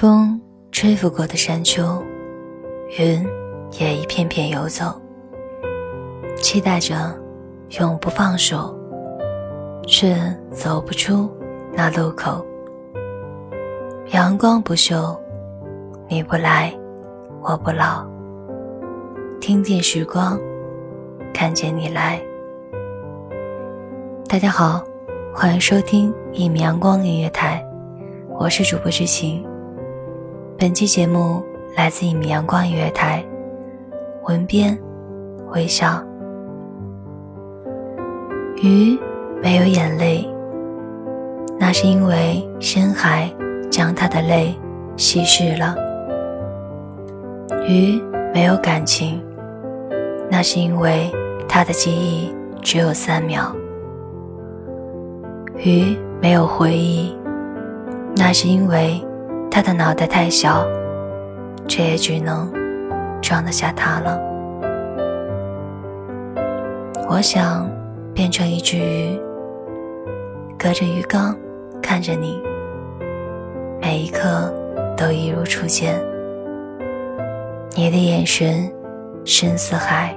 风吹拂过的山丘，云也一片片游走，期待着永不放手，却走不出那路口。阳光不朽，你不来，我不老。听见时光，看见你来。大家好，欢迎收听一米阳光音乐台，我是主播知晴。本期节目来自一米阳光音乐台，文编微笑。鱼没有眼泪，那是因为深海将它的泪稀释了。鱼没有感情，那是因为它的记忆只有三秒。鱼没有回忆，那是因为。他的脑袋太小，这也只能装得下他了。我想变成一只鱼，隔着鱼缸看着你，每一刻都一如初见。你的眼神深似海，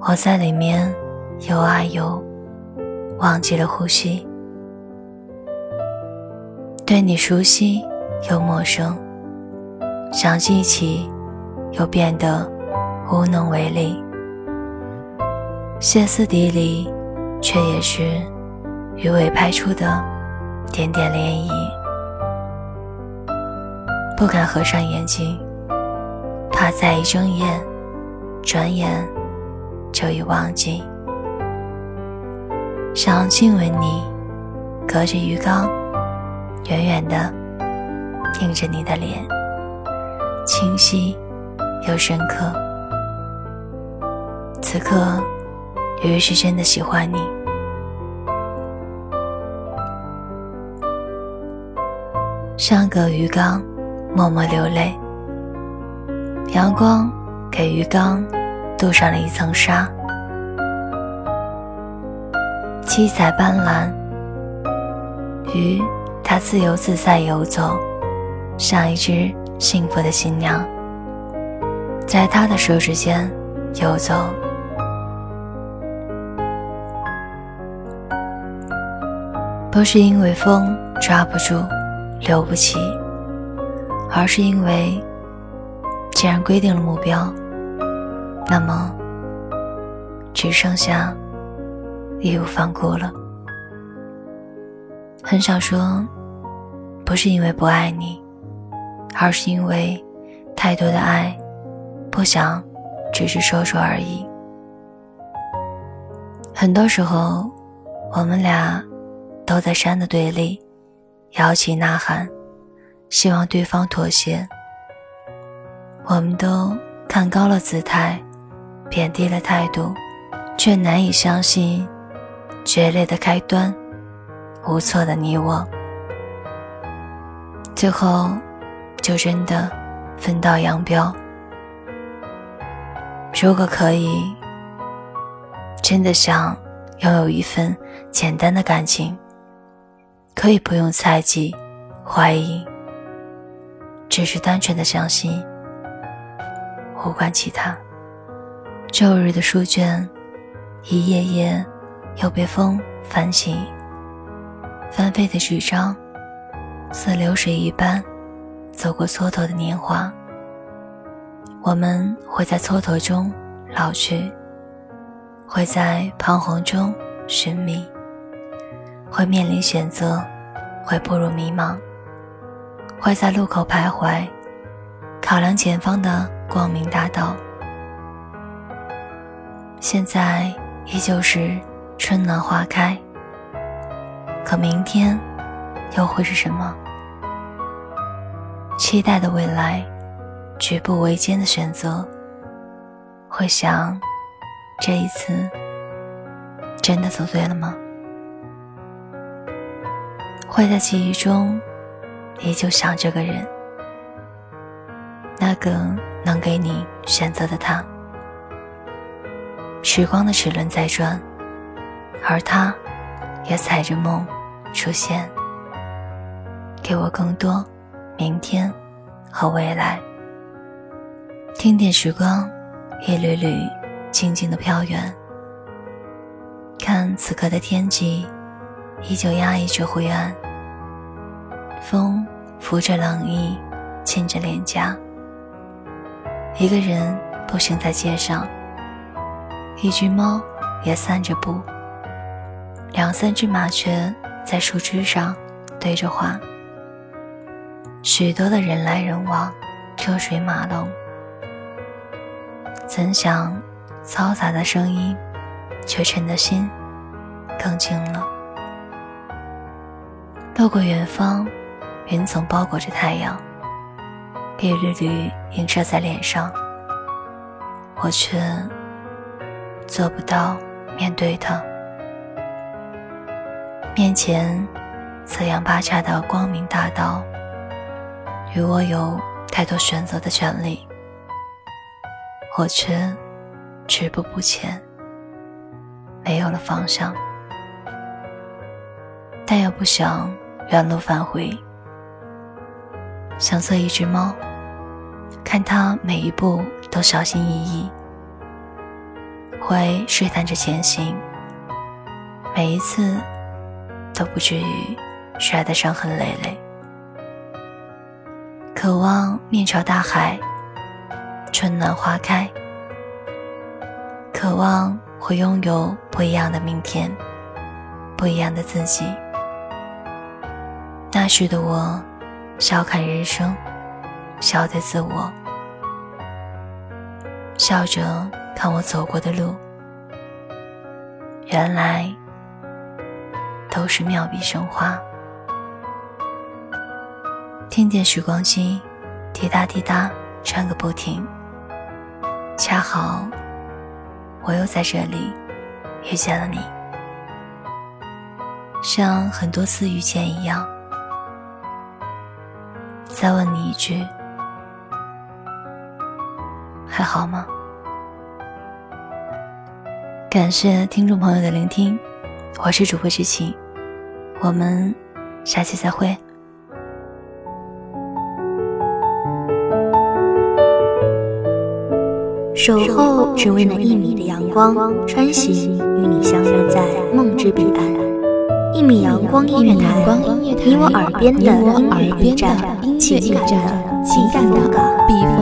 我在里面游啊游，忘记了呼吸，对你熟悉。又陌生，想记起，又变得无能为力。歇斯底里，却也是鱼尾拍出的点点涟漪。不敢合上眼睛，怕再一睁眼，转眼就已忘记。想亲吻你，隔着鱼缸，远远的。映着你的脸，清晰又深刻。此刻，鱼是真的喜欢你。上个鱼缸，默默流泪。阳光给鱼缸镀上了一层纱，七彩斑斓。鱼，它自由自在游走。像一只幸福的新娘，在他的手指间游走。不是因为风抓不住、留不起，而是因为既然规定了目标，那么只剩下义无反顾了。很想说，不是因为不爱你。而是因为太多的爱，不想只是说说而已。很多时候，我们俩都在山的对立，摇旗呐喊，希望对方妥协。我们都看高了姿态，贬低了态度，却难以相信决裂的开端，无措的你我，最后。就真的分道扬镳。如果可以，真的想拥有一份简单的感情，可以不用猜忌、怀疑，只是单纯的相信，无关其他。旧日的书卷，一页页又被风翻起，翻飞的纸张，似流水一般，走过蹉跎的年华。我们会在蹉跎中老去，会在彷徨中寻觅，会面临选择，会步入迷茫，会在路口徘徊，考量前方的光明大道。现在依旧是春暖花开，可明天又会是什么？期待的未来，举步维艰的选择，会想，这一次真的走对了吗？会在记忆中依旧想这个人，那个能给你选择的他。时光的齿轮在转，而他，也踩着梦出现，给我更多明天和未来。听点时光，一缕缕静静的飘远。看此刻的天际，依旧压抑着灰暗。风拂着冷意，沁着脸颊。一个人步行在街上。一只猫也散着步，两三只麻雀在树枝上对着话。许多的人来人往，车水马龙。怎想，嘈杂的声音，却沉得心更静了。路过远方，云总包裹着太阳，一缕缕映射在脸上，我却。做不到面对它，面前四仰八叉的光明大道，与我有太多选择的权利，我却止步不前，没有了方向，但又不想原路返回，想做一只猫，看它每一步都小心翼翼。会试探着前行，每一次都不至于摔得伤痕累累。渴望面朝大海，春暖花开。渴望会拥有不一样的明天，不一样的自己。那时的我，笑看人生，笑对自我，笑着。看我走过的路，原来都是妙笔生花。听见时光机滴答滴答转个不停，恰好我又在这里遇见了你，像很多次遇见一样。再问你一句，还好吗？感谢听众朋友的聆听，我是主播知晴，我们下期再会。守候只为那一米的阳光，穿行与你相约在梦之彼岸。一米阳光音乐台，你我耳边的音乐驿站，情感的情感的避风港。